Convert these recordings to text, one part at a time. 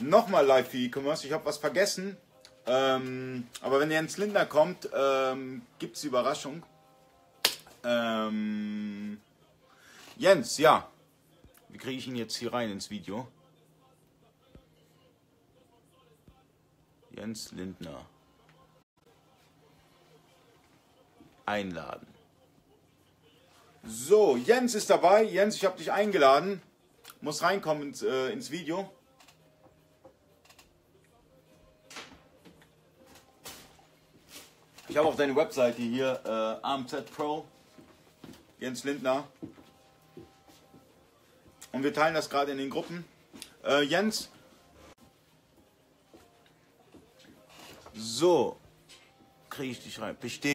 nochmal live für E-Commerce. Ich habe was vergessen. Ähm, aber wenn Jens Lindner kommt, ähm, gibt es Überraschung. Ähm, Jens, ja. Wie kriege ich ihn jetzt hier rein ins Video? Jens Lindner. Einladen. So, Jens ist dabei. Jens, ich habe dich eingeladen. Muss reinkommen ins, äh, ins Video. Ich habe auf deine Webseite hier äh, AMZ Pro, Jens Lindner. Und wir teilen das gerade in den Gruppen. Äh, Jens. So. Kriege ich dich rein. Bestehen.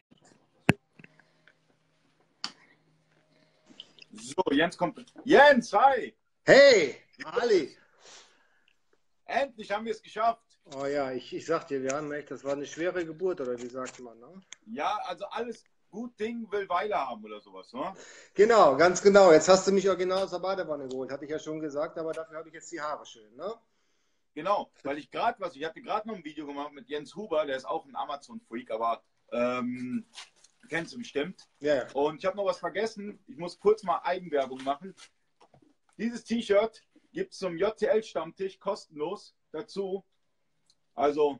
So, Jens kommt. Jens, hi! Hey, Ali! Endlich haben wir es geschafft. Oh ja, ich, ich sag dir, wir haben echt, das war eine schwere Geburt, oder wie sagt man, ne? Ja, also alles gut Ding will Weile haben oder sowas, ne? Genau, ganz genau. Jetzt hast du mich original aus der Badewanne geholt, hatte ich ja schon gesagt, aber dafür habe ich jetzt die Haare schön, ne? Genau, weil ich gerade was, ich hatte gerade noch ein Video gemacht mit Jens Huber, der ist auch ein Amazon-Freak, aber ähm, kennst du bestimmt. Ja, ja. Und ich habe noch was vergessen, ich muss kurz mal Eigenwerbung machen. Dieses T-Shirt gibt es zum JTL-Stammtisch kostenlos dazu. Also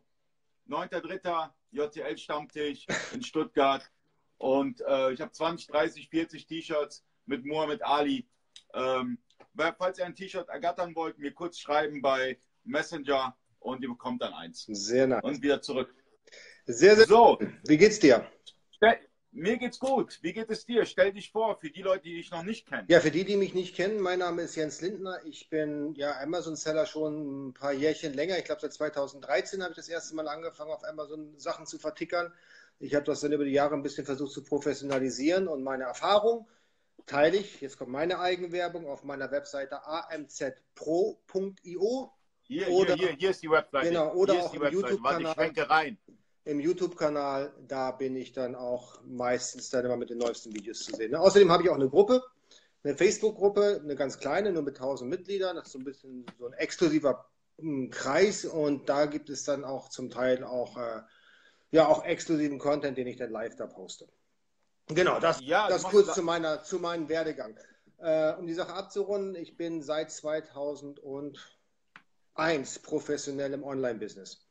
9.3. JTL-Stammtisch in Stuttgart. Und äh, ich habe 20, 30, 40 T-Shirts mit Mohamed Ali. Ähm, falls ihr ein T-Shirt ergattern wollt, mir kurz schreiben bei Messenger und ihr bekommt dann eins. Sehr nice. Und wieder zurück. Sehr, sehr So, Wie geht's dir? Mir geht's gut. Wie geht es dir? Stell dich vor, für die Leute, die dich noch nicht kennen. Ja, für die, die mich nicht kennen, mein Name ist Jens Lindner. Ich bin ja Amazon-Seller schon ein paar Jährchen länger. Ich glaube, seit 2013 habe ich das erste Mal angefangen, auf Amazon Sachen zu vertickern. Ich habe das dann über die Jahre ein bisschen versucht zu professionalisieren und meine Erfahrung teile ich, jetzt kommt meine Eigenwerbung, auf meiner Webseite amzpro.io. Hier, Oder- hier, hier, hier ist die Webseite. Genau, oder hier auch ist die Webseite. Warte, ich YouTube-Kanal. schwenke rein. Im YouTube-Kanal, da bin ich dann auch meistens dann immer mit den neuesten Videos zu sehen. Außerdem habe ich auch eine Gruppe, eine Facebook-Gruppe, eine ganz kleine, nur mit 1000 Mitgliedern. Das ist so ein bisschen so ein exklusiver mm, Kreis und da gibt es dann auch zum Teil auch, äh, ja, auch exklusiven Content, den ich dann live da poste. Genau, das, Ja, das kurz da- zu, meiner, zu meinem Werdegang. Äh, um die Sache abzurunden, ich bin seit 2001 professionell im Online-Business.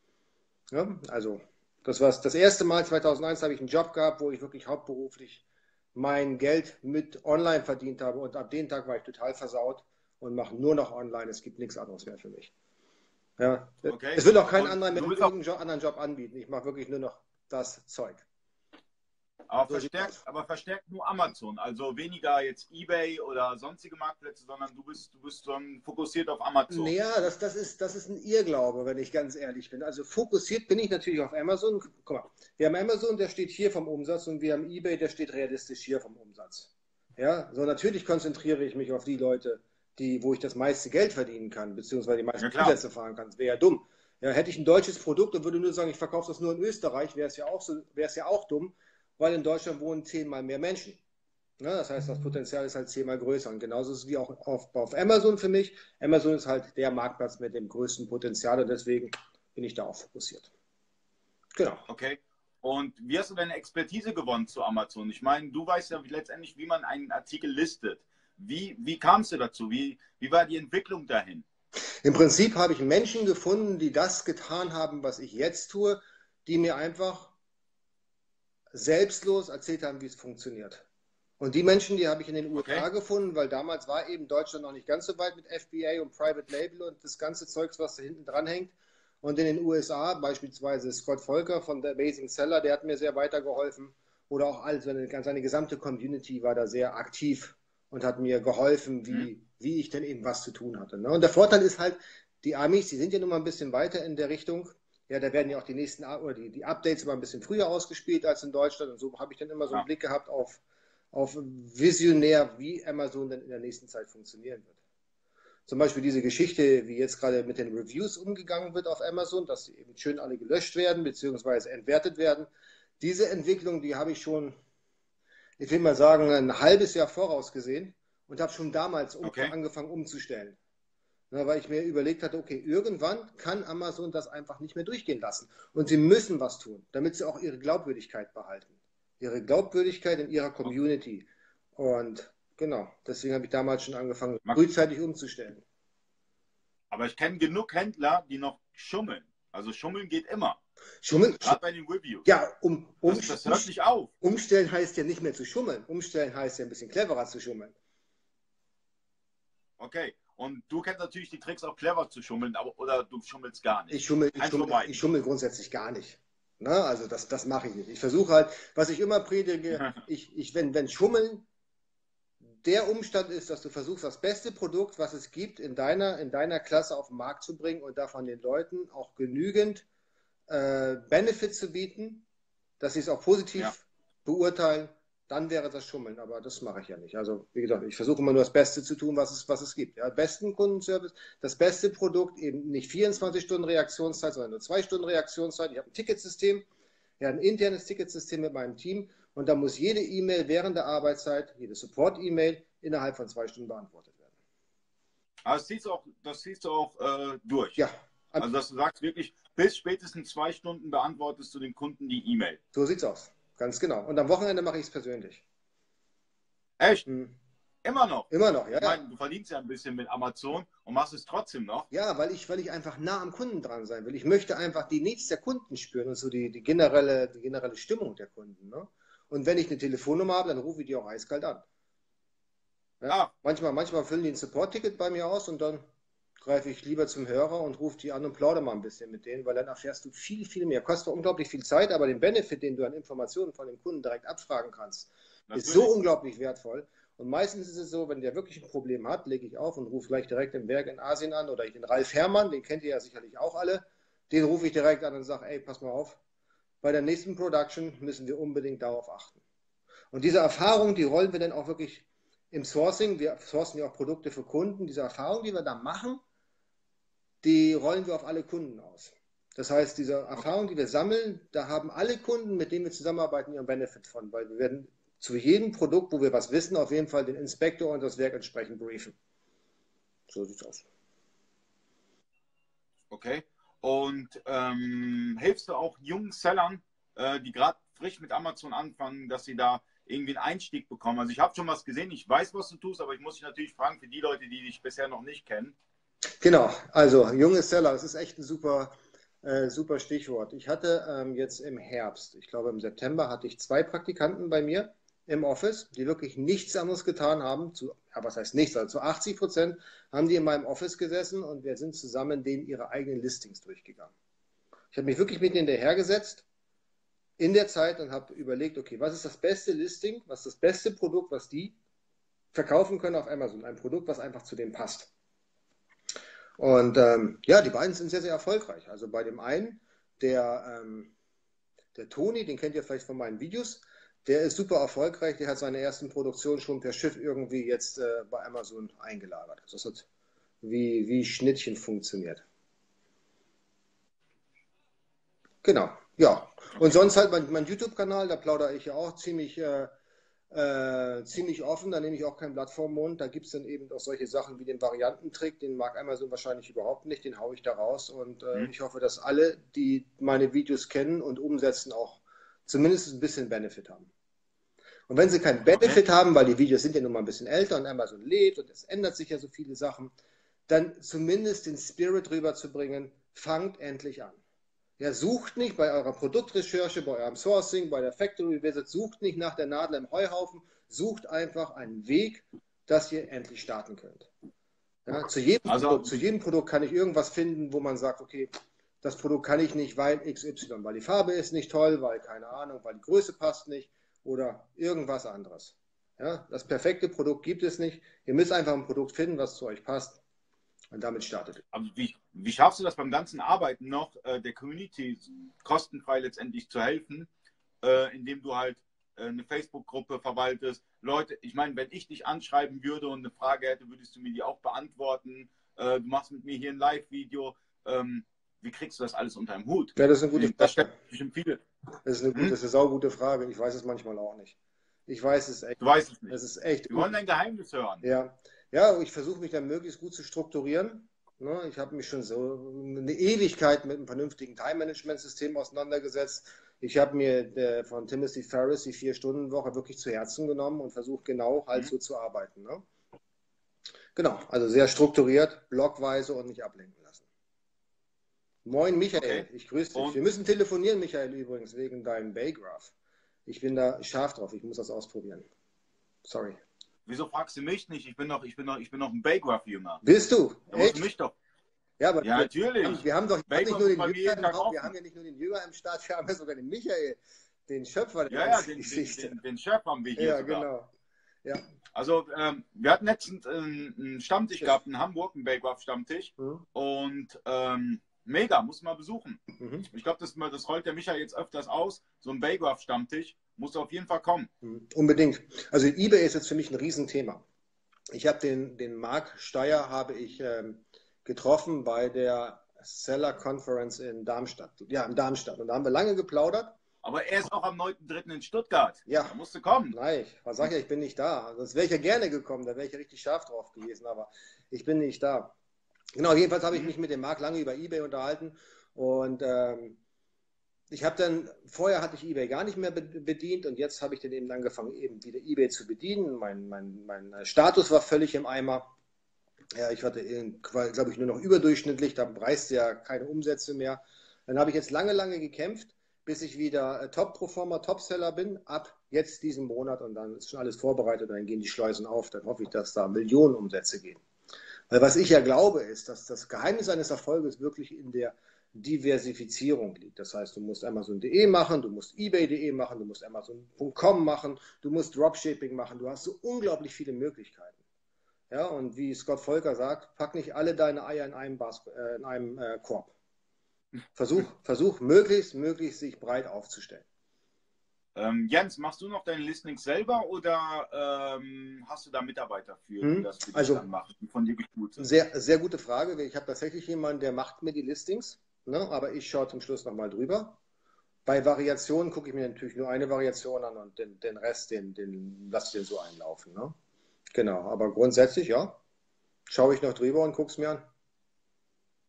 Ja, also das war das erste Mal 2001 habe ich einen Job gehabt, wo ich wirklich hauptberuflich mein Geld mit online verdient habe und ab dem Tag war ich total versaut und mache nur noch online. Es gibt nichts anderes mehr für mich. Ja, Okay. es will auch kein anderer mit irgendeinem anderen Job anbieten. Ich mache wirklich nur noch das Zeug. Aber verstärkt, aber verstärkt nur Amazon. Also weniger jetzt Ebay oder sonstige Marktplätze, sondern du bist, du bist dann fokussiert auf Amazon. Naja, das, das, ist, das ist ein Irrglaube, wenn ich ganz ehrlich bin. Also fokussiert bin ich natürlich auf Amazon. Guck mal, wir haben Amazon, der steht hier vom Umsatz und wir haben eBay, der steht realistisch hier vom Umsatz. Ja, so natürlich konzentriere ich mich auf die Leute, die, wo ich das meiste Geld verdienen kann, beziehungsweise die meisten Ja. Umsätze fahren kann. Das wäre ja dumm. Ja, hätte ich ein deutsches Produkt und würde nur sagen, ich verkaufe das nur in Österreich, wäre es ja auch so, wäre es ja auch dumm, weil in Deutschland wohnen zehnmal mehr Menschen. Ne? Das heißt, das Potenzial ist halt zehnmal größer. Und genauso ist es wie auch auf, auf Amazon für mich. Amazon ist halt der Marktplatz mit dem größten Potenzial und deswegen bin ich da auch fokussiert. Genau. Okay. Und wie hast du deine Expertise gewonnen zu Amazon? Ich meine, du weißt ja letztendlich, wie man einen Artikel listet. Wie, wie kamst du dazu? Wie, wie war die Entwicklung dahin? Im Prinzip habe ich Menschen gefunden, die das getan haben, was ich jetzt tue, die mir einfach selbstlos erzählt haben, wie es funktioniert. Und die Menschen, die habe ich in den USA Okay. gefunden, weil damals war eben Deutschland noch nicht ganz so weit mit FBA und Private Label und das ganze Zeugs, was da hinten dran hängt. Und in den USA, beispielsweise Scott Volker von The Amazing Seller, der hat mir sehr weitergeholfen. Oder auch all seine, seine gesamte Community war da sehr aktiv und hat mir geholfen, wie, wie ich denn eben was zu tun hatte. Ne? Und der Vorteil ist halt, die Amis, die sind ja nun mal ein bisschen weiter in der Richtung. Ja, da werden ja auch die nächsten oder die, die Updates immer ein bisschen früher ausgespielt als in Deutschland. Und so habe ich dann immer so einen Ja. Blick gehabt auf, auf visionär, wie Amazon dann in der nächsten Zeit funktionieren wird. Zum Beispiel diese Geschichte, wie jetzt gerade mit den Reviews umgegangen wird auf Amazon, dass sie eben schön alle gelöscht werden bzw. entwertet werden. Diese Entwicklung, die habe ich schon, ich will mal sagen, ein halbes Jahr vorausgesehen und habe schon damals um, Okay. angefangen umzustellen. Weil ich mir überlegt hatte, okay, irgendwann kann Amazon das einfach nicht mehr durchgehen lassen. Und sie müssen was tun, damit sie auch ihre Glaubwürdigkeit behalten. Ihre Glaubwürdigkeit in ihrer Community. Und genau, deswegen habe ich damals schon angefangen, frühzeitig umzustellen. Aber ich kenne genug Händler, die noch schummeln. Also schummeln geht immer. Schummeln? Gerade bei den Reviews. Ja, um, um, das, das hört nicht auf. Umstellen heißt ja nicht mehr zu schummeln. Umstellen heißt ja ein bisschen cleverer zu schummeln. Okay. Und du kennst natürlich die Tricks auch clever zu schummeln, aber, oder du schummelst gar nicht. Ich schummel, ich schummel, ich schummel grundsätzlich gar nicht. Na, also das, das mache ich nicht. Ich versuche halt, was ich immer predige, ich, ich, wenn, wenn Schummeln der Umstand ist, dass du versuchst, das beste Produkt, was es gibt, in deiner, in deiner Klasse auf den Markt zu bringen und davon den Leuten auch genügend äh, Benefit zu bieten, dass sie es auch positiv ja. beurteilen, dann wäre das Schummeln. Aber das mache ich ja nicht. Also, wie gesagt, ich versuche immer nur das Beste zu tun, was es, was es gibt. Ja, besten Kundenservice, das beste Produkt, eben nicht 24 Stunden Reaktionszeit, sondern nur zwei Stunden Reaktionszeit. Ich habe ein Ticketsystem, ja, ein internes Ticketsystem mit meinem Team und da muss jede E-Mail während der Arbeitszeit, jede Support-E-Mail innerhalb von zwei Stunden beantwortet werden. Aber das siehst du auch, das siehst du auch äh, durch. Ja. Also, dass du sagst wirklich, bis spätestens zwei Stunden beantwortest du den Kunden die E-Mail. So sieht's aus. Ganz genau. Und am Wochenende mache ich es persönlich. Echt? Hm. Immer noch? Immer noch, ja. Ich meine, du verdienst ja ein bisschen mit Amazon und machst es trotzdem noch. Ja, weil ich, weil ich einfach nah am Kunden dran sein will. Ich möchte einfach die Needs der Kunden spüren und so die, die, generelle, die generelle Stimmung der Kunden. Ne? Und wenn ich eine Telefonnummer habe, dann rufe ich die auch eiskalt an. Ja? Ah. Manchmal, manchmal füllen die ein Support-Ticket bei mir aus und dann greife ich lieber zum Hörer und rufe die an und plaudere mal ein bisschen mit denen, weil dann erfährst du viel, viel mehr. Kostet unglaublich viel Zeit, aber den Benefit, den du an Informationen von dem Kunden direkt abfragen kannst, Natürlich. ist so unglaublich wertvoll. Und meistens ist es so, wenn der wirklich ein Problem hat, lege ich auf und rufe gleich direkt im Werk in Asien an oder den Ralf Herrmann, den kennt ihr ja sicherlich auch alle. Den rufe ich direkt an und sage, ey, pass mal auf, bei der nächsten Production müssen wir unbedingt darauf achten. Und diese Erfahrung, die rollen wir dann auch wirklich im Sourcing. Wir sourcen ja auch Produkte für Kunden. Diese Erfahrung, die wir da machen, die rollen wir auf alle Kunden aus. Das heißt, diese Erfahrung, die wir sammeln, da haben alle Kunden, mit denen wir zusammenarbeiten, ihren Benefit von, weil wir werden zu jedem Produkt, wo wir was wissen, auf jeden Fall den Inspektor und das Werk entsprechend briefen. So sieht's aus. Okay. Und ähm, hilfst du auch jungen Sellern, äh, die gerade frisch mit Amazon anfangen, dass sie da irgendwie einen Einstieg bekommen? Also ich habe schon was gesehen, ich weiß, was du tust, aber ich muss dich natürlich fragen für die Leute, die dich bisher noch nicht kennen. Genau, also junge Seller, das ist echt ein super, äh, super Stichwort. Ich hatte ähm, jetzt im Herbst, ich glaube im September, hatte ich zwei Praktikanten bei mir im Office, die wirklich nichts anderes getan haben. Zu, ja, was heißt nichts? Also zu 80 Prozent haben die in meinem Office gesessen und wir sind zusammen denen ihre eigenen Listings durchgegangen. Ich habe mich wirklich mit denen hinterhergesetzt in der Zeit und habe überlegt, okay, was ist das beste Listing, was ist das beste Produkt, was die verkaufen können auf Amazon? Ein Produkt, was einfach zu dem passt. Und ähm, ja, die beiden sind sehr, sehr erfolgreich. Also bei dem einen, der, ähm, der Toni, den kennt ihr vielleicht von meinen Videos, der ist super erfolgreich. Der hat seine ersten Produktionen schon per Schiff irgendwie jetzt äh, bei Amazon eingelagert. Also das hat wie, wie Schnittchen funktioniert. Genau, ja. Und sonst halt mein, mein YouTube-Kanal, da plaudere ich ja auch ziemlich äh, äh, ziemlich offen, da nehme ich auch kein Blatt vor den Mund. Da gibt es dann eben auch solche Sachen wie den Variantentrick, den mag Amazon wahrscheinlich überhaupt nicht, den haue ich da raus. Und äh, mhm. ich hoffe, dass alle, die meine Videos kennen und umsetzen, auch zumindest ein bisschen Benefit haben. Und wenn sie keinen Benefit okay. haben, weil die Videos sind ja nun mal ein bisschen älter und Amazon lebt und es ändert sich ja so viele Sachen, dann zumindest den Spirit rüberzubringen, fangt endlich an. Ja, sucht nicht bei eurer Produktrecherche, bei eurem Sourcing, bei der Factory Visit, sucht nicht nach der Nadel im Heuhaufen, sucht einfach einen Weg, dass ihr endlich starten könnt. Ja, zu, jedem also, Produkt, zu jedem Produkt kann ich irgendwas finden, wo man sagt, okay, das Produkt kann ich nicht, weil XY, weil die Farbe ist nicht toll, weil keine Ahnung, weil die Größe passt nicht oder irgendwas anderes. Ja, das perfekte Produkt gibt es nicht. Ihr müsst einfach ein Produkt finden, was zu euch passt. Und damit startet. Aber wie, wie schaffst du das beim ganzen Arbeiten noch, äh, der Community kostenfrei letztendlich zu helfen, äh, indem du halt äh, eine Facebook-Gruppe verwaltest? Leute, ich meine, wenn ich dich anschreiben würde und eine Frage hätte, würdest du mir die auch beantworten? Äh, du machst mit mir hier ein Live-Video. Ähm, wie kriegst du das alles unter einem Hut? Ja, das ist eine gute Frage. Das bestimmt viele. Das ist eine, gute, hm? das ist eine saugute Frage. Ich weiß es manchmal auch nicht. Ich weiß es echt. Du weißt es nicht. Das ist echt. Wir wollen dein Geheimnis hören. Ja, ja, ich versuche mich dann möglichst gut zu strukturieren. Ne? Ich habe mich schon so eine Ewigkeit mit einem vernünftigen Time-Management-System auseinandergesetzt. Ich habe mir der, von Timothy Ferris die Vier-Stunden-Woche wirklich zu Herzen genommen und versucht genau halt mhm. so zu arbeiten. Ne? Genau, also sehr strukturiert, blockweise und nicht ablenken lassen. Moin Michael, okay. ich grüße dich. Und? Wir müssen telefonieren, Michael, übrigens, wegen deinem Baygraph. Ich bin da scharf drauf, ich muss das ausprobieren. Sorry. Wieso fragst du mich nicht? Ich bin noch, ich bin noch, ich bin noch ein Baygraph-Jünger. Bist du? Da musst du mich doch. Ja, aber ja, natürlich. Wir haben doch nicht nur den Jünger im wir haben ja nicht nur den Jünger im Start, wir haben ja sogar den Michael, den Schöpfer der ja, ja, den, den, den, den Schöpfer haben wir hier Ja, sogar. genau. Ja. Also ähm, wir hatten letztens einen Stammtisch gehabt in Hamburg, einen Baygraph-Stammtisch. Mhm. Und ähm, mega, muss man besuchen. Mhm. Ich glaube, das, das rollt der Michael jetzt öfters aus. So ein Baygraph-Stammtisch muss auf jeden Fall kommen. Mhm. Unbedingt. Also eBay ist jetzt für mich ein Riesenthema. Ich habe den, den Marc Steyer habe ich ähm, getroffen bei der Seller Conference in Darmstadt. Ja, in Darmstadt. Und da haben wir lange geplaudert. Aber er ist auch am 9.3. in Stuttgart. Ja. Da musst du kommen. Nein, was sag ich, ich bin nicht da. Sonst wäre ich ja gerne gekommen, da wäre ich ja richtig scharf drauf gewesen, aber ich bin nicht da. Genau, jedenfalls habe ich mich mit dem Marc lange über Ebay unterhalten und ähm, ich habe dann, vorher hatte ich eBay gar nicht mehr bedient und jetzt habe ich dann eben angefangen, eben wieder eBay zu bedienen. Mein, mein, mein Status war völlig im Eimer. Ja, ich hatte, glaube ich, nur noch überdurchschnittlich, da reißt ja keine Umsätze mehr. Dann habe ich jetzt lange, lange gekämpft, bis ich wieder äh, Top-Performer, Top-Seller bin, ab jetzt diesen Monat und dann ist schon alles vorbereitet dann gehen die Schleusen auf. Dann hoffe ich, dass da Millionen Umsätze gehen. Weil was ich ja glaube, ist, dass das Geheimnis eines Erfolges wirklich in der Diversifizierung liegt. Das heißt, du musst Amazon.de machen, du musst eBay.de machen, du musst Amazon.com machen, du musst Dropshipping machen. Du hast so unglaublich viele Möglichkeiten. Ja, und wie Scott Volker sagt, pack nicht alle deine Eier in einem, Bas äh, in einem äh, Korb. Versuch, versuch möglichst, möglichst sich breit aufzustellen. Ähm, Jens, machst du noch deine Listings selber oder ähm, hast du da Mitarbeiter für, die hm, das für also, dann machen, von dir sind? Sehr, sehr gute Frage. Ich habe tatsächlich jemanden, der macht mir die Listings, ne? aber ich schaue zum Schluss nochmal drüber. Bei Variationen gucke ich mir natürlich nur eine Variation an und den, den Rest, den, den lasse ich den so einlaufen. Ne? Genau, aber grundsätzlich, ja, schaue ich noch drüber und gucke es mir an.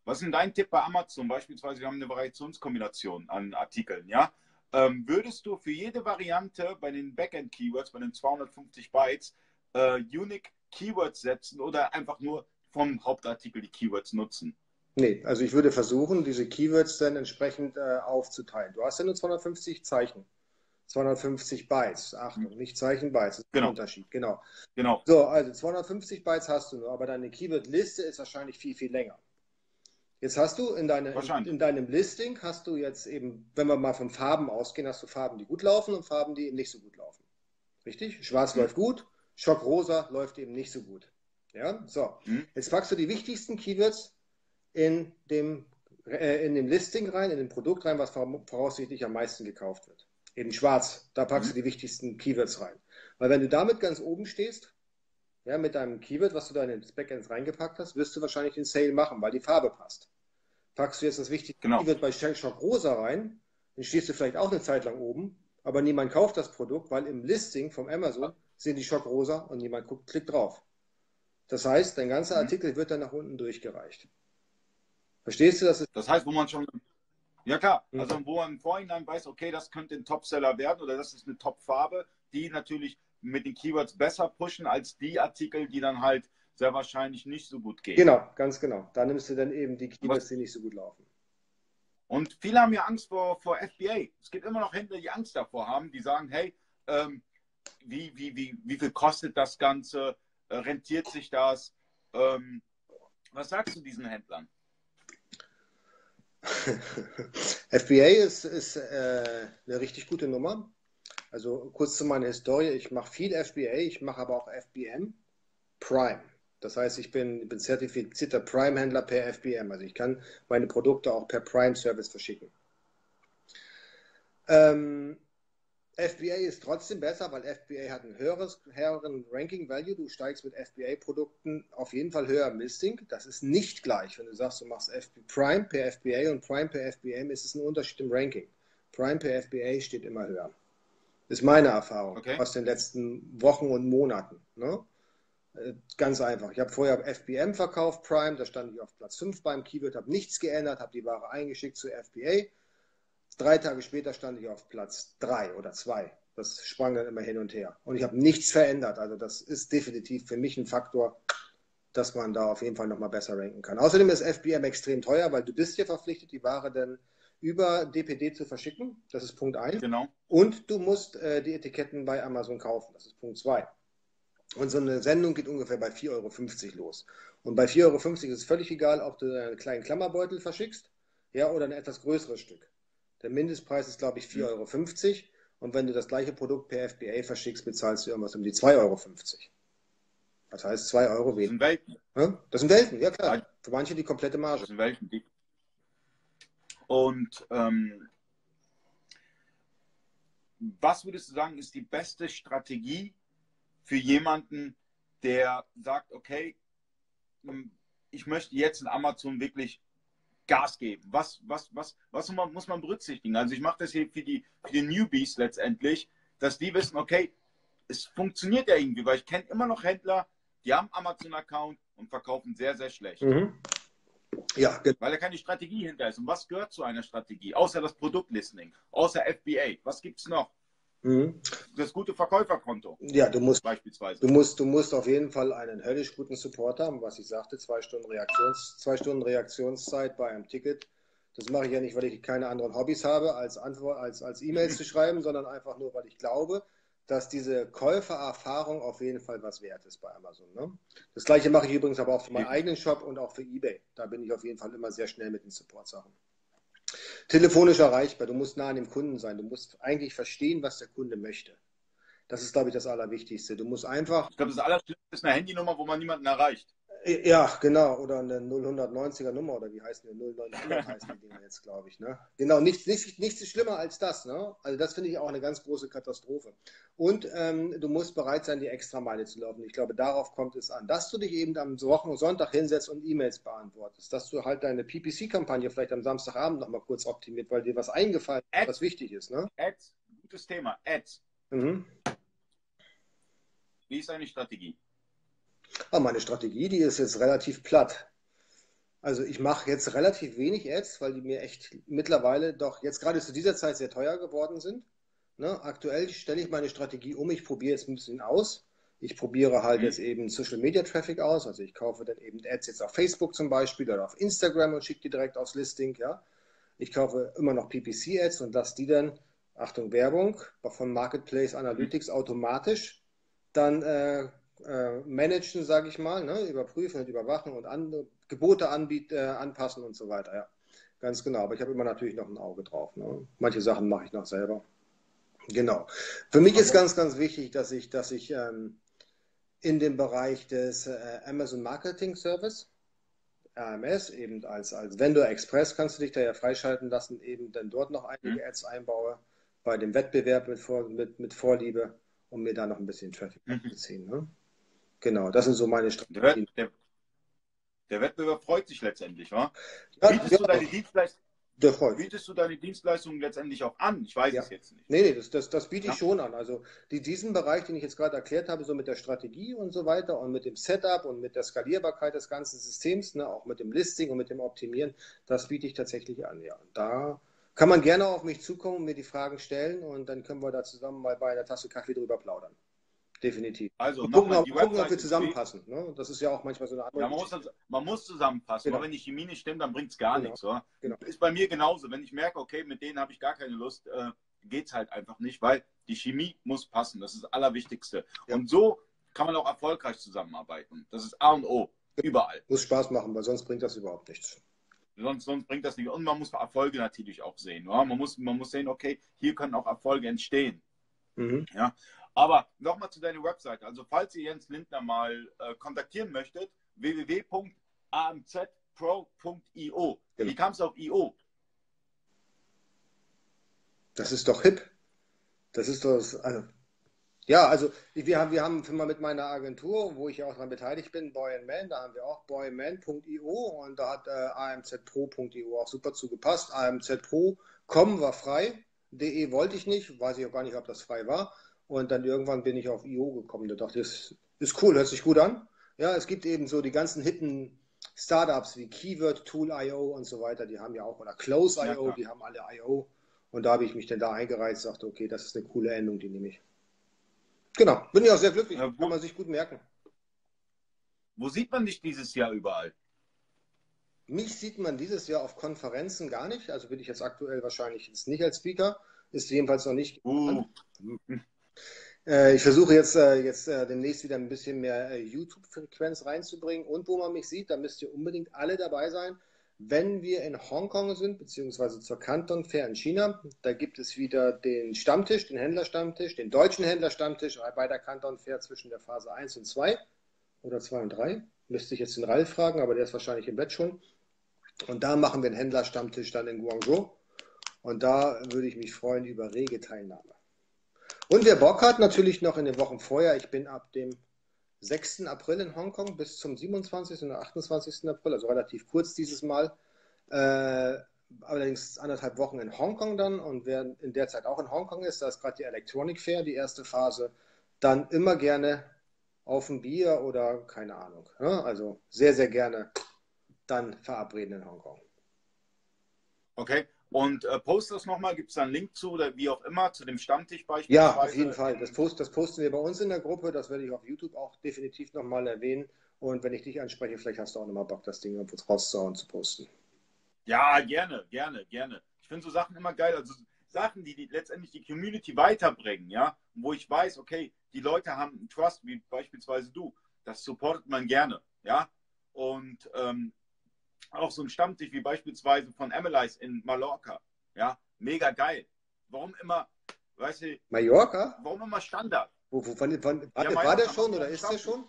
Was ist denn dein Tipp bei Amazon? Beispielsweise, wir haben eine Variationskombination an Artikeln, ja? Ähm, würdest du für jede Variante bei den Backend-Keywords, bei den 250 Bytes, äh, Unique Keywords setzen oder einfach nur vom Hauptartikel die Keywords nutzen? Nee, also ich würde versuchen, diese Keywords dann entsprechend äh, aufzuteilen. Du hast ja nur 250 Zeichen. 250 Bytes. Achtung, nicht Zeichen Bytes, das ist genau. ein Unterschied. Genau. genau. So, also 250 Bytes hast du nur, aber deine Keyword-Liste ist wahrscheinlich viel, viel länger. Jetzt hast du in, deine, in, in, deinem Listing, hast du jetzt eben, wenn wir mal von Farben ausgehen, hast du Farben, die gut laufen und Farben, die eben nicht so gut laufen. Richtig? Schwarz mhm. läuft gut, Schockrosa läuft eben nicht so gut. Ja, so. Mhm. Jetzt packst du die wichtigsten Keywords in dem, äh, in dem Listing rein, in dem Produkt rein, was voraussichtlich am meisten gekauft wird. Eben schwarz, da packst mhm. du die wichtigsten Keywords rein. Weil wenn du damit ganz oben stehst, ja, mit deinem Keyword, was du da in das Backend reingepackt hast, wirst du wahrscheinlich den Sale machen, weil die Farbe passt. Packst du jetzt das wichtige genau. Keyword bei Shellshock Rosa rein, dann stehst du vielleicht auch eine Zeit lang oben, aber niemand kauft das Produkt, weil im Listing vom Amazon sind die Schock Rosa und niemand guckt, klickt drauf. Das heißt, dein ganzer mhm. Artikel wird dann nach unten durchgereicht. Verstehst du das? Das heißt, wo man schon. Ja, klar. Mhm. Also, wo man im Vorhinein weiß, okay, das könnte ein Topseller werden oder das ist eine Top-Farbe, die natürlich mit den Keywords besser pushen als die Artikel, die dann halt sehr wahrscheinlich nicht so gut gehen. Genau, ganz genau. Da nimmst du dann eben die Keywords, Was? die nicht so gut laufen. Und viele haben ja Angst vor, vor FBA. Es gibt immer noch Händler, die Angst davor haben, die sagen, hey, ähm, wie, wie, wie, wie viel kostet das Ganze? Äh, rentiert sich das? Ähm, was sagst du diesen Händlern? FBA ist, ist äh, eine richtig gute Nummer. Also kurz zu meiner Historie. Ich mache viel FBA, ich mache aber auch FBM Prime. Das heißt, ich bin, bin zertifizierter Prime-Händler per FBM. Also ich kann meine Produkte auch per Prime-Service verschicken. Ähm, FBA ist trotzdem besser, weil FBA hat einen höheres, höheren Ranking-Value. Du steigst mit FBA-Produkten auf jeden Fall höher im Listing. Das ist nicht gleich. Wenn du sagst, du machst FB Prime per FBA und Prime per FBM, ist es ein Unterschied im Ranking. Prime per FBA steht immer höher. Ist meine Erfahrung okay. aus den letzten Wochen und Monaten. Ne? Äh, ganz einfach. Ich habe vorher FBM verkauft, Prime, da stand ich auf Platz 5 beim Keyword, habe nichts geändert, habe die Ware eingeschickt zu FBA. Drei Tage später stand ich auf Platz 3 oder 2. Das sprang dann immer hin und her. Und ich habe nichts verändert. Also das ist definitiv für mich ein Faktor, dass man da auf jeden Fall nochmal besser ranken kann. Außerdem ist FBM extrem teuer, weil du bist hier verpflichtet, die Ware dann über DPD zu verschicken. Das ist Punkt 1. Genau. Und du musst äh, die Etiketten bei Amazon kaufen. Das ist Punkt 2. Und so eine Sendung geht ungefähr bei 4,50 Euro los. Und bei 4,50 Euro ist es völlig egal, ob du einen kleinen Klammerbeutel verschickst ja, oder ein etwas größeres Stück. Der Mindestpreis ist, glaube ich, 4,50 Euro. Und wenn du das gleiche Produkt per FBA verschickst, bezahlst du irgendwas um die 2,50 Euro. Das heißt 2 Euro weniger. Das sind Welten. Das sind Welten, ja klar. Für manche die komplette Marge. Das sind Welten. Und ähm, was würdest du sagen, ist die beste Strategie für jemanden, der sagt, okay, ich möchte jetzt in Amazon wirklich Gas geben? Was, was, was, was muss man berücksichtigen? Also ich mache das hier für die, für die Newbies letztendlich, dass die wissen, okay, es funktioniert ja irgendwie, weil ich kenne immer noch Händler, die haben Amazon-Account und verkaufen sehr, sehr schlecht. Mhm. Ja. Weil da keine Strategie hinter ist. Und was gehört zu einer Strategie? Außer das Produktlistening, außer FBA. Was gibt es noch? Mhm. Das gute Verkäuferkonto. Ja, du musst beispielsweise. Du musst, du musst auf jeden Fall einen höllisch guten Support haben, was ich sagte, zwei Stunden, Reaktions, zwei Stunden Reaktionszeit bei einem Ticket. Das mache ich ja nicht, weil ich keine anderen Hobbys habe, als Antwort, als, als E-Mails zu schreiben, sondern einfach nur, weil ich glaube, dass diese Käufererfahrung auf jeden Fall was wert ist bei Amazon. Ne? Das gleiche mache ich übrigens aber auch für meinen eigenen Shop und auch für eBay. Da bin ich auf jeden Fall immer sehr schnell mit den Support-Sachen. Telefonisch erreichbar. Du musst nah an dem Kunden sein. Du musst eigentlich verstehen, was der Kunde möchte. Das ist, glaube ich, das Allerwichtigste. Du musst einfach. Ich glaube, das Allerschlimmste ist eine Handynummer, wo man niemanden erreicht. Ja, genau. Oder eine 090er Nummer oder wie heißt die? 0900 heißen die Dinger jetzt, glaube ich. Ne? Genau, nichts, nichts, nichts ist schlimmer als das. Ne? Also das finde ich auch eine ganz große Katastrophe. Und ähm, du musst bereit sein, die extra Meile zu laufen. Ich glaube, darauf kommt es an. Dass du dich eben am Wochen Sonntag hinsetzt und E-Mails beantwortest. Dass du halt deine PPC-Kampagne vielleicht am Samstagabend nochmal kurz optimiert, weil dir was eingefallen ist, was wichtig ist. Ne? Ads, gutes Thema. Ads. Mhm. Wie ist deine Strategie? Aber meine Strategie, die ist jetzt relativ platt. Also ich mache jetzt relativ wenig Ads, weil die mir echt mittlerweile doch jetzt gerade zu dieser Zeit sehr teuer geworden sind. Ne? Aktuell stelle ich meine Strategie um, ich probiere jetzt ein bisschen aus. Ich probiere halt mhm. jetzt eben Social Media Traffic aus. Also ich kaufe dann eben Ads jetzt auf Facebook zum Beispiel oder auf Instagram und schicke die direkt aufs Listing. Ja? Ich kaufe immer noch PPC Ads und lasse die dann, Achtung Werbung, von Marketplace Analytics automatisch dann äh, äh, managen, sage ich mal, ne? überprüfen und überwachen und an, Gebote anbieten, äh, anpassen und so weiter. Ja, ganz genau. Aber ich habe immer natürlich noch ein Auge drauf. Ne? Manche Sachen mache ich noch selber. Genau. Für mich ist ganz, ganz wichtig, dass ich, dass ich ähm, in dem Bereich des äh, Amazon Marketing Service, AMS, eben als, als Vendor Express kannst du dich da ja freischalten lassen, eben dann dort noch einige mhm. Ads einbaue, bei dem Wettbewerb mit, Vor, mit, mit Vorliebe, um mir da noch ein bisschen Traffic mhm. zu ziehen. Ne? Genau, das sind so meine Strategien. Der, der, der Wettbewerb freut sich letztendlich, wa? Ja, bietest, ja, du deine Dienstleistung, bietest du deine Dienstleistungen letztendlich auch an? Ich weiß ja. es jetzt nicht. Nee, nee, das, das, das biete ich schon an. Also die, diesen Bereich, den ich jetzt gerade erklärt habe, so mit der Strategie und so weiter und mit dem Setup und mit der Skalierbarkeit des ganzen Systems, ne, auch mit dem Listing und mit dem Optimieren, das biete ich tatsächlich an, ja. Und da kann man gerne auf mich zukommen und mir die Fragen stellen und dann können wir da zusammen mal bei einer Tasse Kaffee drüber plaudern. Definitiv. Also und gucken, ob, gucken, ob wir zusammenpassen. Ne? Das ist ja auch manchmal so eine andere. Ja, man, muss, man, muss, zusammenpassen. Genau. wenn die Chemie nicht stimmt, dann bringt es gar genau. nichts. Oder? Genau. Ist bei mir genauso. Wenn ich merke, okay, mit denen habe ich gar keine Lust, äh, geht es halt einfach nicht, weil die Chemie muss passen. Das ist das Allerwichtigste. Ja. Und so kann man auch erfolgreich zusammenarbeiten. Das ist A und O. Überall. Muss Spaß machen, weil sonst bringt das überhaupt nichts. Sonst, sonst bringt das nichts. Und man muss Erfolge natürlich auch sehen. Ja? Man, muss, man muss sehen, okay, hier können auch Erfolge entstehen. Mhm. Ja? Aber nochmal zu deiner Webseite. Also falls ihr Jens Lindner mal äh, kontaktieren möchtet, www.amzpro.io. Wie kam es auf IO? Das ist doch hip. Das ist doch. Also, ja, also wir haben, wir haben mal mit meiner Agentur, wo ich ja auch daran beteiligt bin, Boy Man, da haben wir auch boyman.io und da hat äh, amzpro.io auch super zugepasst. amzpro.com war frei, de wollte ich nicht, weiß ich auch gar nicht, ob das frei war. Und dann irgendwann bin ich auf IO gekommen. Da dachte ich, Ist cool, hört sich gut an. Ja, es gibt eben so die ganzen hippen Startups wie Keyword, Tool.io und so weiter, die haben ja auch, oder Close.io, ja, die haben alle IO. Und da habe ich mich dann da eingereizt, sagte, okay, das ist eine coole Endung, die nehme ich. Genau, bin ich auch sehr glücklich, ja, kann man sich gut merken. Wo sieht man dich dieses Jahr überall? Mich sieht man dieses Jahr auf Konferenzen gar nicht, also bin ich jetzt aktuell wahrscheinlich jetzt nicht als Speaker, ist jedenfalls noch nicht. Uh. Äh, ich versuche jetzt, äh, jetzt äh, demnächst wieder ein bisschen mehr YouTube-Frequenz reinzubringen. Und wo man mich sieht, da müsst ihr unbedingt alle dabei sein. Wenn wir in Hongkong sind, beziehungsweise zur Canton Fair in China, da gibt es wieder den Stammtisch, den Händlerstammtisch, den deutschen Händlerstammtisch bei der Canton Fair zwischen der Phase 1 und 2 oder 2 und 3. Müsste ich jetzt den Ralf fragen, aber der ist wahrscheinlich im Bett schon. Und da machen wir einen Händlerstammtisch dann in Guangzhou. Und da würde ich mich freuen über rege Teilnahme. Und wer Bock hat, natürlich noch in den Wochen vorher, ich bin ab dem 6. April in Hongkong bis zum 27. und 28. April, also relativ kurz dieses Mal. Äh, allerdings anderthalb Wochen in Hongkong dann und wer in der Zeit auch in Hongkong ist, da ist gerade die Electronic Fair, die erste Phase, dann immer gerne auf ein Bier oder keine Ahnung. Ne? Also sehr, sehr gerne dann verabreden in Hongkong. Okay, und äh, post das nochmal, gibt es da einen Link zu oder wie auch immer, zu dem Stammtisch beispielsweise? Ja, auf jeden Fall. Das, post, das posten wir bei uns in der Gruppe, das werde ich auf YouTube auch definitiv nochmal erwähnen. Und wenn ich dich anspreche, vielleicht hast du auch nochmal Bock, das Ding irgendwo rauszuhauen, zu posten. Ja, gerne, gerne, gerne. Ich finde so Sachen immer geil. Also Sachen, die, die letztendlich die Community weiterbringen, ja, wo ich weiß, okay, die Leute haben einen Trust, wie beispielsweise du. Das supportet man gerne, ja. Und ähm, auch so ein Stammtisch wie beispielsweise von Emily's in Mallorca. Ja, mega geil. Warum immer, weißt du, Mallorca? Warum immer Standard? Wo, wo, wann, wann, ja, war der schon oder ist der schon?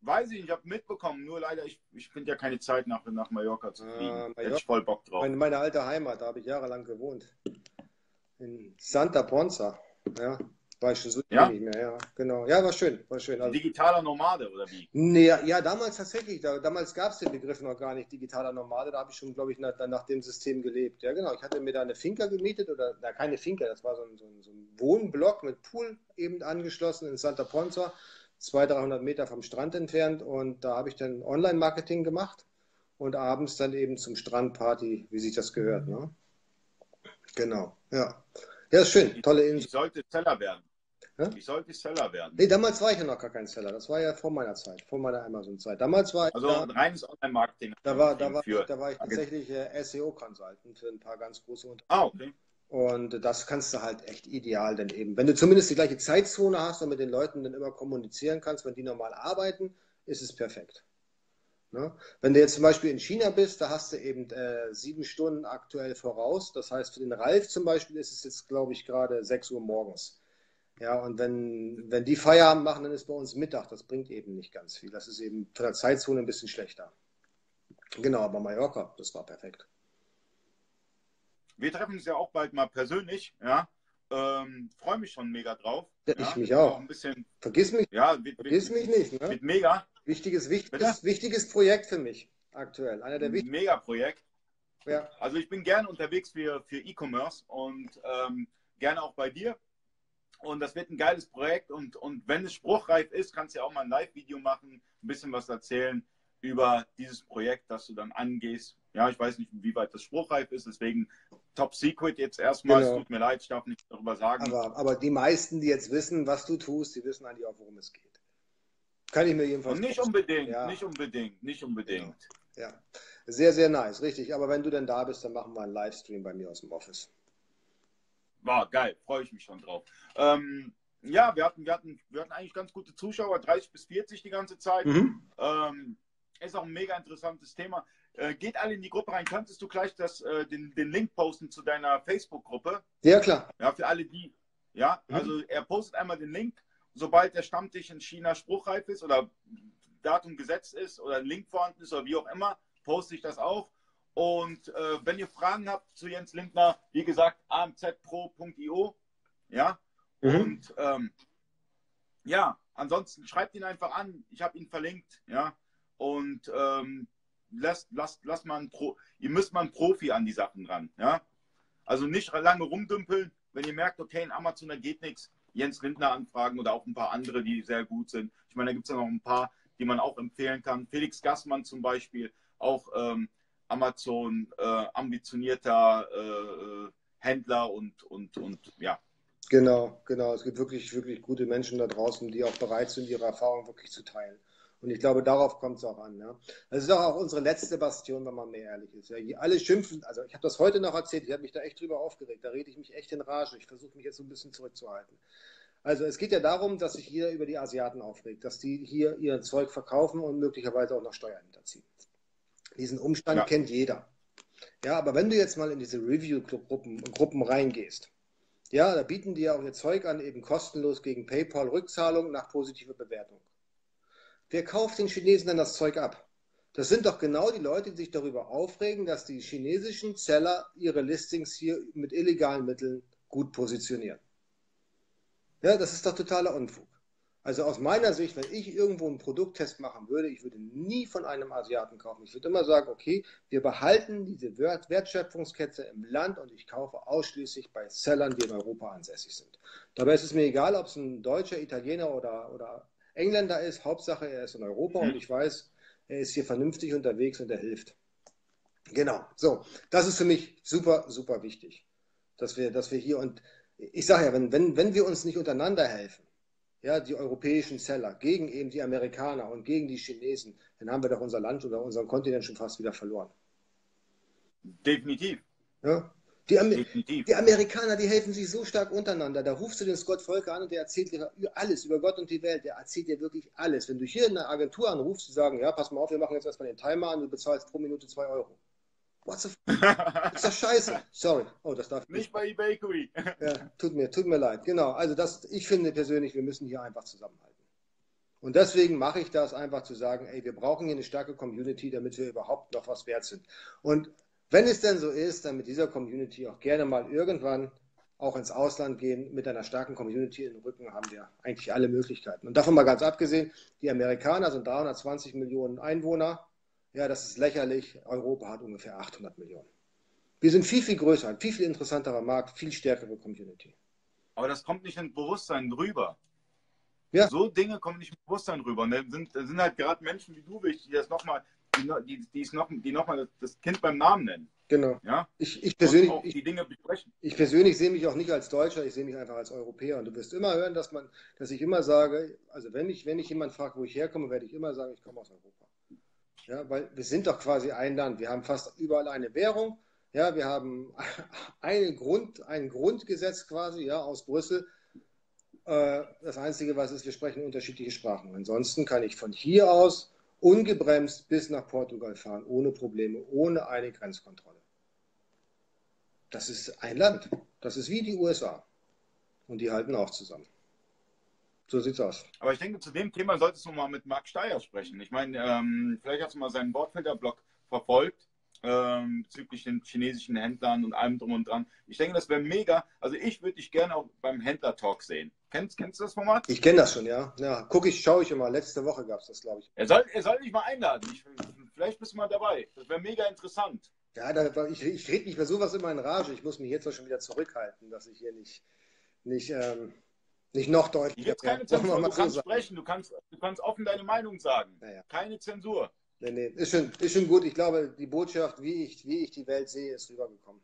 Weiß ich nicht, ich habe mitbekommen, nur leider, ich, ich finde ja keine Zeit nach, nach Mallorca zu fliegen. Ah, Mallorca. Hätte ich voll Bock drauf. Meine, meine alte Heimat, da habe ich jahrelang gewohnt. In Santa Ponza. Ja. War ich schon so ja? nicht mehr, ja, genau. Ja, war schön, war schön. Also, digitaler Nomade oder wie? Nee, ja, damals tatsächlich. Da, damals gab es den Begriff noch gar nicht, digitaler Nomade. Da habe ich schon, glaube ich, nach, nach, dem System gelebt. Ja, genau. Ich hatte mir da eine Finca gemietet oder, na, keine Finca, das war so ein, so ein, so ein Wohnblock mit Pool eben angeschlossen in Santa Ponza, 200, 300 Meter vom Strand entfernt. Und da habe ich dann Online-Marketing gemacht und abends dann eben zum Strandparty, wie sich das gehört. Ne? Genau, ja. Ja, ist schön, tolle Insel. Ich sollte Seller werden. Ja? Ich sollte Seller werden. Nee, damals war ich ja noch gar kein Seller. Das war ja vor meiner Zeit, vor meiner Amazon-Zeit. Damals war ich. Also da, reines Online-Marketing. Da war, da, war, da war ich tatsächlich äh, SEO-Consultant für ein paar ganz große Unternehmen. Ah, okay. Und das kannst du halt echt ideal denn eben. Wenn du zumindest die gleiche Zeitzone hast und mit den Leuten dann immer kommunizieren kannst, wenn die normal arbeiten, ist es perfekt. Ne? Wenn du jetzt zum Beispiel in China bist, da hast du eben äh, sieben Stunden aktuell voraus. Das heißt, für den Ralf zum Beispiel ist es jetzt, glaube ich, gerade 6 Uhr morgens. Ja, und wenn, wenn die Feierabend machen, dann ist bei uns Mittag. Das bringt eben nicht ganz viel. Das ist eben von der Zeitzone ein bisschen schlechter. Genau, aber Mallorca, das war perfekt. Wir treffen uns ja auch bald mal persönlich, ja. Ähm, Freue mich schon mega drauf. Ja, ich mich auch. ein bisschen, Vergiss mich, ja, wird, Vergiss mich nicht. Ne? Mit mega. Wichtiges, wichtiges, wichtiges Projekt für mich aktuell. Einer der wichtigsten. Mega-Projekt. Ja. Also ich bin gerne unterwegs für, für E-Commerce und ähm, gerne auch bei dir. Und das wird ein geiles Projekt. Und, und wenn es spruchreif ist, kannst du ja auch mal ein Live-Video machen, ein bisschen was erzählen über dieses Projekt, das du dann angehst. Ja, ich weiß nicht, wie weit das spruchreif ist, deswegen Top Secret jetzt erstmal. Genau. Es tut mir leid, ich darf nicht darüber sagen. Aber, aber die meisten, die jetzt wissen, was du tust, die wissen eigentlich auch, worum es geht. Kann ich mir jedenfalls Und nicht unbedingt, ja. nicht unbedingt, nicht unbedingt. Ja. ja. sehr, sehr nice, richtig. Aber wenn du denn da bist, dann machen wir einen Livestream bei mir aus dem Office. War geil, freue ich mich schon drauf. Ähm, ja, wir hatten, wir, hatten, wir hatten eigentlich ganz gute Zuschauer, 30 bis 40 die ganze Zeit. Mhm. Ähm, ist auch ein mega interessantes Thema. Äh, geht alle in die Gruppe rein. Könntest du gleich das, äh, den, den Link posten zu deiner Facebook-Gruppe? Ja, klar. Ja, für alle die. Ja, mhm. also er postet einmal den Link sobald der Stammtisch in China spruchreif ist oder Datum gesetzt ist oder ein Link vorhanden ist oder wie auch immer, poste ich das auch. Und äh, wenn ihr Fragen habt zu Jens Lindner, wie gesagt, amzpro.io. Ja. Mhm. Und ähm, ja, ansonsten schreibt ihn einfach an. Ich habe ihn verlinkt. Ja. Und ähm, lasst, lasst, lasst mal ein Pro, ihr müsst mal einen Profi an die Sachen ran. Ja. Also nicht lange rumdümpeln. Wenn ihr merkt, okay, in Amazon da geht nichts, Jens Lindner anfragen oder auch ein paar andere, die sehr gut sind. Ich meine, da gibt es ja noch ein paar, die man auch empfehlen kann. Felix Gassmann zum Beispiel, auch ähm, Amazon äh, ambitionierter äh, Händler und, und, und ja. Genau, genau. Es gibt wirklich, wirklich gute Menschen da draußen, die auch bereit sind, ihre Erfahrungen wirklich zu teilen. Und ich glaube, darauf kommt es auch an. Ja. Das ist auch unsere letzte Bastion, wenn man mehr ehrlich ist. Ja. Alle schimpfen, also ich habe das heute noch erzählt, ich habe mich da echt drüber aufgeregt. Da rede ich mich echt in Rage. Ich versuche mich jetzt so ein bisschen zurückzuhalten. Also es geht ja darum, dass sich hier über die Asiaten aufregt, dass die hier ihr Zeug verkaufen und möglicherweise auch noch Steuern hinterziehen. Diesen Umstand ja. kennt jeder. Ja, aber wenn du jetzt mal in diese Review-Gruppen Gruppen reingehst, ja, da bieten die ja auch ihr Zeug an, eben kostenlos gegen PayPal Rückzahlung nach positiver Bewertung. Wer kauft den Chinesen dann das Zeug ab? Das sind doch genau die Leute, die sich darüber aufregen, dass die chinesischen Seller ihre Listings hier mit illegalen Mitteln gut positionieren. Ja, das ist doch totaler Unfug. Also aus meiner Sicht, wenn ich irgendwo einen Produkttest machen würde, ich würde nie von einem Asiaten kaufen. Ich würde immer sagen, okay, wir behalten diese Wertschöpfungskette im Land und ich kaufe ausschließlich bei Sellern, die in Europa ansässig sind. Dabei ist es mir egal, ob es ein Deutscher, Italiener oder, oder Engländer ist. Hauptsache, er ist in Europa mhm. und ich weiß, er ist hier vernünftig unterwegs und er hilft. Genau. So, das ist für mich super, super wichtig, dass wir, dass wir hier und ich sage ja, wenn, wenn, wenn wir uns nicht untereinander helfen, ja, die europäischen Seller gegen eben die Amerikaner und gegen die Chinesen, dann haben wir doch unser Land oder unseren Kontinent schon fast wieder verloren. Definitiv. Ja? Die, Amer die, Amerikaner, die helfen sich so stark untereinander. Da rufst du den Scott Volker an und der erzählt dir alles über Gott und die Welt. Der erzählt dir wirklich alles. Wenn du hier in einer Agentur anrufst, die sagen, ja, pass mal auf, wir machen jetzt erstmal den Timer an, du bezahlst pro Minute 2 Euro. What the f Ist das scheiße? Sorry. Oh, das darf ich nicht. bei eBay ja, tut mir, tut mir leid. Genau. Also das, ich finde persönlich, wir müssen hier einfach zusammenhalten. Und deswegen mache ich das einfach zu sagen, ey, wir brauchen hier eine starke Community, damit wir überhaupt noch was wert sind. Und wenn es denn so ist, dann mit dieser Community auch gerne mal irgendwann auch ins Ausland gehen. Mit einer starken Community im Rücken haben wir eigentlich alle Möglichkeiten. Und davon mal ganz abgesehen, die Amerikaner sind 320 Millionen Einwohner. Ja, das ist lächerlich. Europa hat ungefähr 800 Millionen. Wir sind viel, viel größer, ein viel, viel interessanterer Markt, viel stärkere Community. Aber das kommt nicht ins Bewusstsein rüber. Ja. So Dinge kommen nicht ins Bewusstsein rüber. Und da sind, da sind halt gerade Menschen wie du wichtig, die das nochmal die, die, die, noch, die nochmal das Kind beim Namen nennen. Genau. Ja? Ich, ich persönlich, ich, die Dinge besprechen. Ich persönlich sehe mich auch nicht als Deutscher, ich sehe mich einfach als Europäer. Und du wirst immer hören, dass man, dass ich immer sage, also wenn ich, wenn ich jemand fragt, wo ich herkomme, werde ich immer sagen, ich komme aus Europa. Ja, weil wir sind doch quasi ein Land. Wir haben fast überall eine Währung. Ja, wir haben einen Grund, ein Grundgesetz quasi, ja, aus Brüssel. Äh, das Einzige, was ist, wir sprechen unterschiedliche Sprachen. Ansonsten kann ich von hier aus ungebremst bis nach Portugal fahren, ohne Probleme, ohne eine Grenzkontrolle. Das ist ein Land. Das ist wie die USA. Und die halten auch zusammen. So sieht's aus. Aber ich denke, zu dem Thema solltest du mal mit Marc Steyer sprechen. Ich meine, ähm, vielleicht hast du mal seinen Wortfilterblog verfolgt ähm, bezüglich den chinesischen Händlern und allem drum und dran. Ich denke, das wäre mega. Also ich würde dich gerne auch beim Händler-Talk sehen. Kennst, kennst du das Format? Ich kenne das schon, ja. Ja, gucke ich, schaue ich immer. Letzte Woche gab es das, glaube ich. Er soll, er soll dich mal einladen. Ich, vielleicht bist du mal dabei. Das wäre mega interessant. Ja, da, ich, ich rede nicht mehr sowas immer in Rage. Ich muss mich jetzt auch schon wieder zurückhalten, dass ich hier nicht, nicht, ähm, nicht noch deutlicher Jetzt keine Zensur. Du kannst so sprechen, du kannst, du kannst offen deine Meinung sagen. Ja, Keine Zensur. Nee, nee, ist schon, ist schon gut. Ich glaube, die Botschaft, wie ich, wie ich die Welt sehe, ist rübergekommen.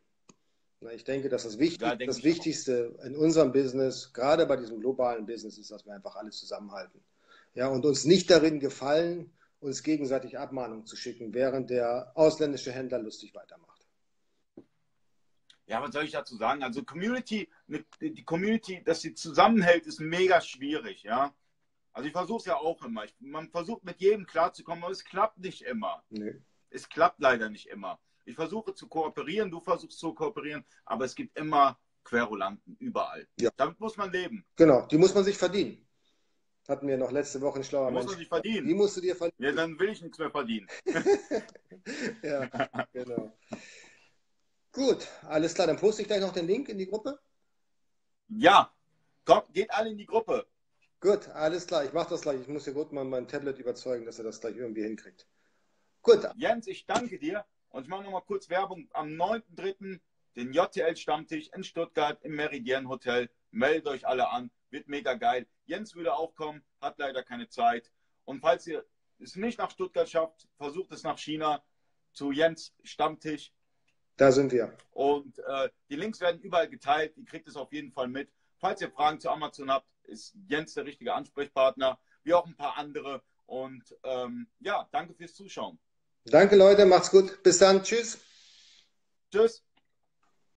Ich denke, dass das, Wichtig, ja, das Wichtigste auch. in unserem Business, gerade bei diesem globalen Business, ist, dass wir einfach alle zusammenhalten. Ja, und uns nicht darin gefallen, uns gegenseitig Abmahnungen zu schicken, während der ausländische Händler lustig weitermacht. Ja, was soll ich dazu sagen? Also Community, die Community, dass sie zusammenhält, ist mega schwierig, ja. Also ich versuche es ja auch immer. Ich, man versucht mit jedem klarzukommen, aber es klappt nicht immer. Nee. Es klappt leider nicht immer. Ich versuche zu kooperieren, du versuchst zu kooperieren, aber es gibt immer Querulanten überall. Ja. Damit muss man leben. Genau, die muss man sich verdienen. Hatten wir noch letzte Woche ein schlauer Mensch. Muss man sich verdienen. Die musst du dir verdienen. Ja, dann will ich nichts mehr verdienen. ja, genau. Gut, alles klar. Dann poste ich gleich noch den Link in die Gruppe. Ja, kommt, geht alle in die Gruppe. Gut, alles klar. Ich mache das gleich. Ich muss hier gut mal mein Tablet überzeugen, dass er das gleich irgendwie hinkriegt. Gut. Jens, ich danke dir. Und ich mache nochmal kurz Werbung. Am 9.3. den JTL-Stammtisch in Stuttgart im Meridian Hotel. Meldet euch alle an. Wird mega geil. Jens würde auch kommen, hat leider keine Zeit. Und falls ihr es nicht nach Stuttgart schafft, versucht es nach China zu Jens Stammtisch. Da sind wir. Und äh, die Links werden überall geteilt. Ihr kriegt es auf jeden Fall mit. Falls ihr Fragen zu Amazon habt, ist Jens der richtige Ansprechpartner, wie auch ein paar andere. Und ähm, ja, danke fürs Zuschauen. Danke, Leute. Macht's gut. Bis dann. Tschüss. Tschüss.